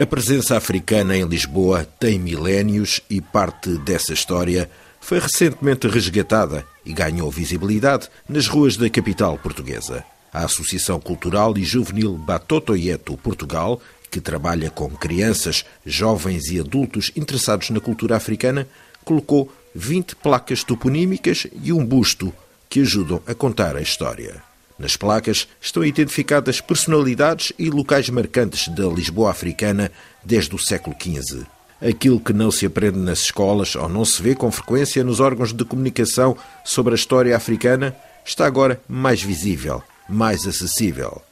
A presença africana em Lisboa tem milénios e parte dessa história foi recentemente resgatada e ganhou visibilidade nas ruas da capital portuguesa. A Associação Cultural e Juvenil Batotoieto Portugal, que trabalha com crianças, jovens e adultos interessados na cultura africana, colocou 20 placas toponímicas e um busto que ajudam a contar a história. Nas placas estão identificadas personalidades e locais marcantes da Lisboa africana desde o século XV. Aquilo que não se aprende nas escolas ou não se vê com frequência nos órgãos de comunicação sobre a história africana está agora mais visível, mais acessível.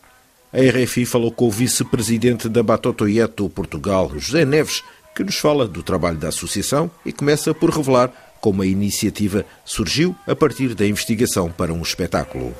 A RFI falou com o vice-presidente da Batotoieto Portugal, José Neves, que nos fala do trabalho da associação e começa por revelar como a iniciativa surgiu a partir da investigação para um espetáculo.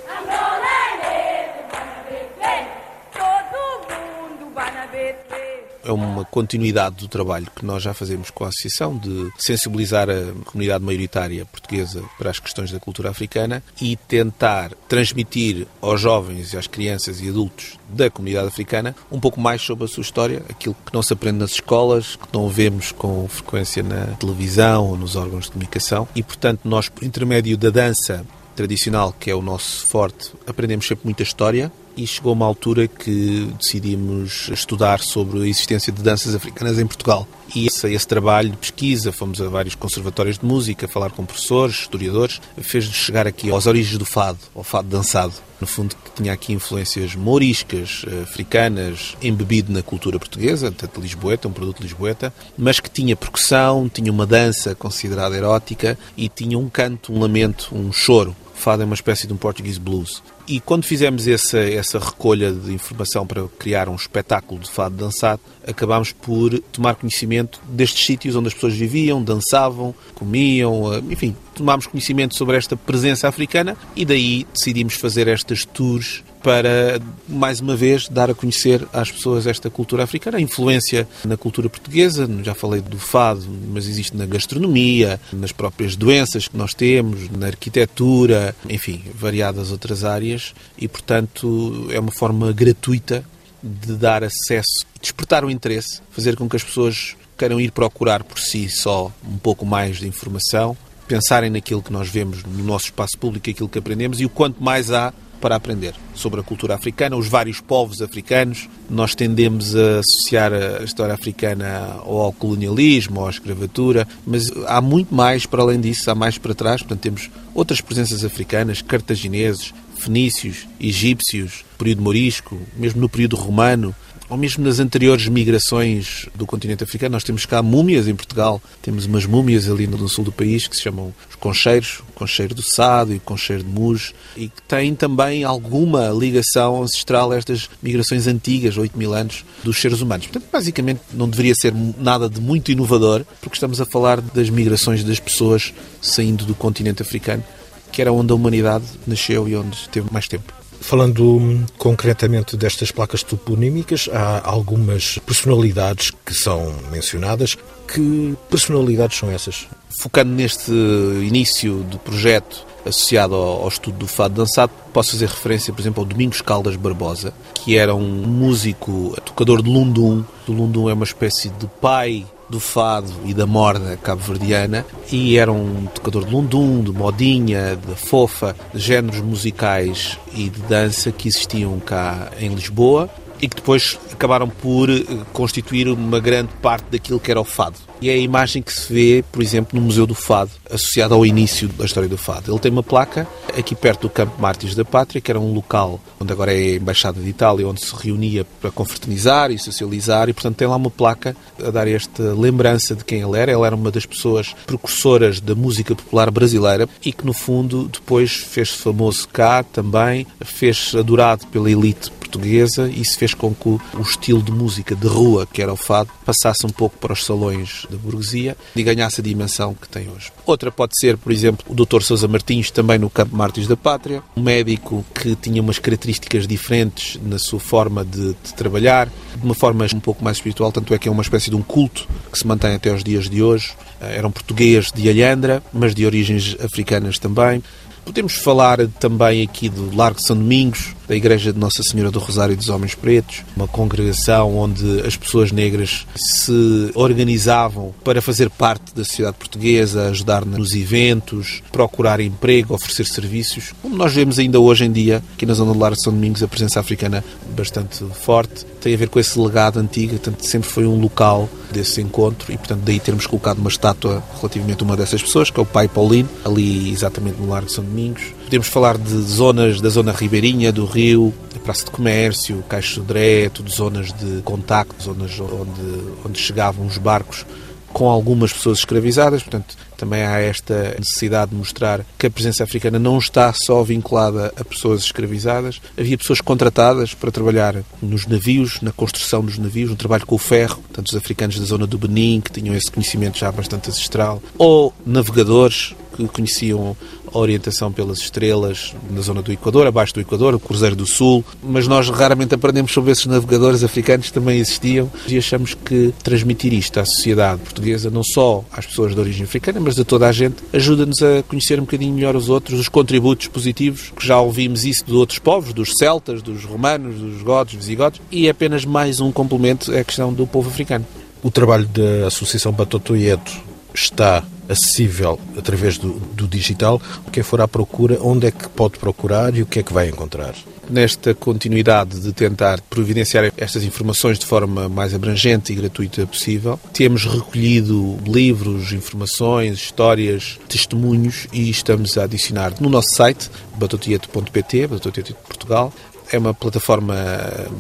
É uma continuidade do trabalho que nós já fazemos com a Associação de sensibilizar a comunidade maioritária portuguesa para as questões da cultura africana e tentar transmitir aos jovens, às crianças e adultos da comunidade africana um pouco mais sobre a sua história, aquilo que não se aprende nas escolas, que não vemos com frequência na televisão ou nos órgãos de comunicação. E, portanto, nós, por intermédio da dança tradicional, que é o nosso forte, aprendemos sempre muita história, e chegou uma altura que decidimos estudar sobre a existência de danças africanas em Portugal. E esse, esse trabalho de pesquisa, fomos a vários conservatórios de música, falar com professores, historiadores, fez-nos chegar aqui às origens do fado, ao fado dançado. No fundo, que tinha aqui influências mouriscas, africanas, embebido na cultura portuguesa, tanto lisboeta, um produto lisboeta, mas que tinha percussão, tinha uma dança considerada erótica e tinha um canto, um lamento, um choro fado é uma espécie de um português blues. E quando fizemos essa, essa recolha de informação para criar um espetáculo de fado dançado, acabámos por tomar conhecimento destes sítios onde as pessoas viviam, dançavam, comiam, eh, enfim, tomámos conhecimento sobre esta presença africana e daí decidimos fazer estas tours para, mais uma vez, dar a conhecer às pessoas esta cultura africana, a influência na cultura portuguesa. Já falei do fado, mas existe na gastronomia, nas próprias doenças que nós temos, na arquitetura, enfim, variadas outras áreas. E, portanto, é uma forma gratuita de dar acesso, despertar o interesse, fazer com que as pessoas queiram ir procurar por si só um pouco mais de informação, pensarem naquilo que nós vemos no nosso espaço público, aquilo que aprendemos e o quanto mais há para aprender sobre a cultura africana, os vários povos africanos. Nós tendemos a associar a história africana ao colonialismo, à escravatura, mas há muito mais para além disso, há mais para trás. Portanto, temos outras presenças africanas, cartagineses, fenícios, egípcios, período morisco, mesmo no período romano, ou mesmo nas anteriores migrações do continente africano, nós temos cá múmias em Portugal. Temos umas múmias ali no sul do país que se chamam os concheiros, o concheiro do Sado e o concheiro de Muj, e que têm também alguma ligação ancestral a estas migrações antigas, 8 mil anos, dos seres humanos. Portanto, basicamente não deveria ser nada de muito inovador, porque estamos a falar das migrações das pessoas saindo do continente africano, que era onde a humanidade nasceu e onde teve mais tempo. Falando concretamente destas placas toponímicas, há algumas personalidades que são mencionadas. Que personalidades são essas? Focando neste início do projeto associado ao, estudo do fado dançado, posso fazer referência, por exemplo, ao Domingos Caldas Barbosa, que era um músico, tocador de lundum. O lundum é uma espécie de pai do fado e da morda cabo-verdiana e era um tocador de lundum, de modinha, de fofa, de géneros musicais e de dança que existiam cá em Lisboa e que depois acabaram por eh, constituir uma grande parte daquilo que era o fado. E é a imagem que se vê, por exemplo, no Museu do Fado, associada ao início da história do fado. Ele tem uma placa aqui perto do Campo Mártires da Pátria, que era um local onde agora é a Embaixada de Itália, onde se reunia para confraternizar e socializar, e portanto tem lá uma placa a dar esta lembrança de quem ele era. Ele era uma das pessoas precursoras da música popular brasileira e que, no fundo, depois fez-se famoso cá também, fez-se adorado pela elite portuguesa isso fez com que o estilo de música de rua, que era o fado, passasse um pouco para os salões da burguesia e ganhasse a dimensão que tem hoje. Outra pode ser, por exemplo, o Dr. Sousa Martins, também no Campo Mártires da Pátria, um médico que tinha umas características diferentes na sua forma de, de trabalhar, de uma forma um pouco mais espiritual, tanto é que é uma espécie de um culto que se mantém até os dias de hoje. Eh, era um português de Alhandra, mas de origens africanas também. Podemos falar também aqui do Largo São Domingos, da Igreja de Nossa Senhora do Rosário dos Homens Pretos, uma congregação onde as pessoas negras se organizavam para fazer parte da sociedade portuguesa, ajudar nos eventos, procurar emprego, oferecer serviços. Como nós vemos ainda hoje em dia, aqui na zona do Lar de São Domingos, a presença africana bastante forte, tem a ver com esse legado antigo, portanto, sempre foi um local desse encontro e, portanto, daí termos colocado uma estátua relativamente a uma dessas pessoas, que é o pai Paulino, ali exatamente no Lar de São Domingos. Podemos falar de zonas da zona ribeirinha do Rio, a Praça de Comércio, Caixo Sodré, tudo zonas de contacto, zonas onde, onde chegavam os barcos com algumas pessoas escravizadas, portanto, também há esta necessidade de mostrar que a presença africana não está só vinculada a pessoas escravizadas. Havia pessoas contratadas para trabalhar nos navios, na construção dos navios, no trabalho com o ferro, tanto os africanos da zona do Benin, que tinham esse conhecimento já bastante ancestral, ou navegadores que conheciam a orientação pelas estrelas na zona do Equador, abaixo do Equador, o Cruzeiro do Sul, mas nós raramente aprendemos sobre esses navegadores africanos que também existiam. E achamos que transmitir isto à sociedade portuguesa, não só às pessoas de origem africana, mas de toda a gente, ajuda-nos a conhecer um bocadinho melhor os outros, os contributos positivos, que já ouvimos isso de outros povos, dos celtas, dos romanos, dos godos, visigodos, e é apenas mais um complemento à questão do povo africano. O trabalho da Associação Batotoieto está acessível através do, do digital. Quem for à procura, onde é que pode procurar e o que é que vai encontrar? nesta continuidade de tentar providenciar estas informações de forma mais abrangente e gratuita possível, temos recolhido livros, informações, histórias, testemunhos e estamos a adicionar no nosso site batotieto.pt, Batotieto de Portugal. É uma plataforma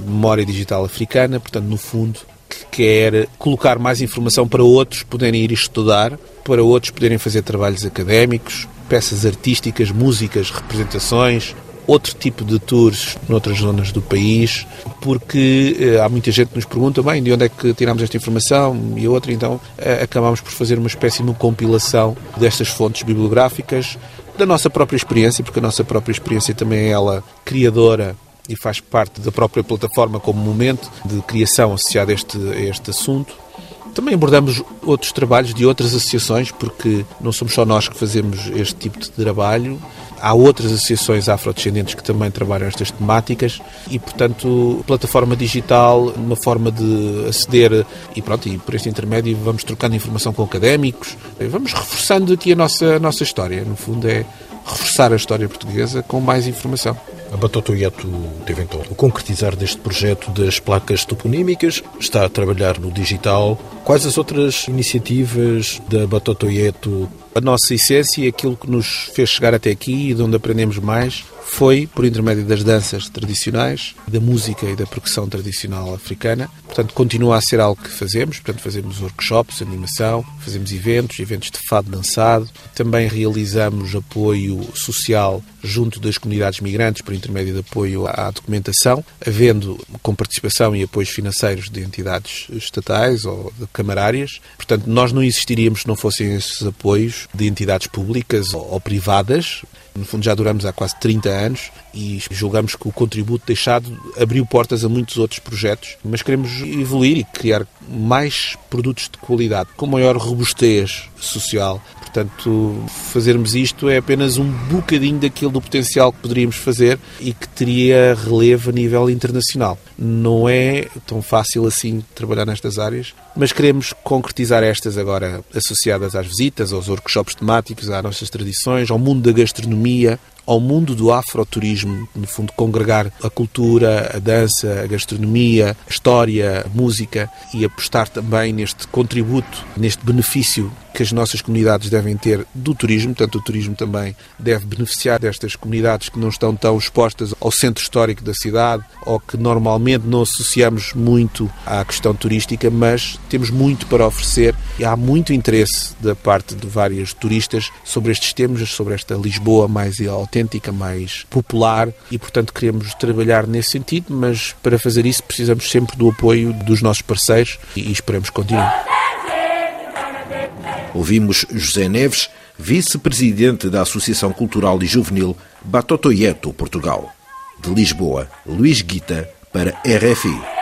memória digital africana, portanto, no fundo, que quer colocar mais informação para outros poderem ir estudar, para outros poderem fazer trabalhos académicos, peças artísticas, músicas, representações, outro tipo de tours noutras zonas do país, porque eh, há muita gente que nos pergunta, bem, de onde é que tiramos esta informação? E outra, então eh, acabamos por fazer uma espécie de compilação destas fontes bibliográficas, da nossa própria experiência, porque a nossa própria experiência também é ela criadora e faz parte da própria plataforma como momento de criação associado a este, a este assunto. Também abordamos outros trabalhos de outras associações, porque não somos só nós que fazemos este tipo de trabalho. Há outras associações afrodescendentes que também trabalham estas temáticas e, portanto, plataforma digital, uma forma de aceder e pronto, e por este intermédio vamos trocando informação com académicos, vamos reforçando aqui a nossa, a nossa história. No fundo é reforçar a história portuguesa com mais informação. A Batotoieto teve então o concretizar deste projeto das placas toponímicas, está a trabalhar no digital. Quais as outras iniciativas da Batotoieto? A nossa essência e aquilo que nos fez chegar até aqui e de onde aprendemos mais foi por intermédio das danças tradicionais, da música e da percussão tradicional africana. Portanto, continua a ser algo que fazemos. Portanto, fazemos workshops, animação, fazemos eventos, eventos de fado dançado. Também realizamos apoio social junto das comunidades migrantes por intermédio de apoio à documentação, havendo com participação e apoios financeiros de entidades estatais ou de camarárias. Portanto, nós não existiríamos se não fossem esses apoios de entidades públicas ou privadas. No fundo, já duramos há quase 30 anos e julgamos que o contributo deixado abriu portas a muitos outros projetos, mas queremos evoluir e criar mais produtos de qualidade, com maior robustez social. Portanto, fazermos isto é apenas um bocadinho daquilo do potencial que poderíamos fazer e que teria relevo a nível internacional. Não é tão fácil assim trabalhar nestas áreas, mas queremos concretizar estas agora associadas às visitas, aos workshops temáticos, às nossas tradições, ao mundo da gastronomia, ao mundo do afroturismo, no fundo congregar a cultura, a dança, a gastronomia, a história, a música e apostar também neste contributo, neste benefício que as nossas comunidades devem ter do turismo, portanto o turismo também deve beneficiar destas comunidades que não estão tão expostas ao centro histórico da cidade ou que normalmente não associamos muito à questão turística, mas temos muito para oferecer e há muito interesse da parte de vários turistas sobre estes temas, sobre esta Lisboa mais autêntica, mais popular e portanto queremos trabalhar nesse sentido, mas para fazer isso precisamos sempre do apoio dos nossos parceiros e esperamos continuar. Ouvimos José Neves, vice-presidente da Associação Cultural e Juvenil Batotoieto, Portugal. De Lisboa, Luís Guita, para RFI.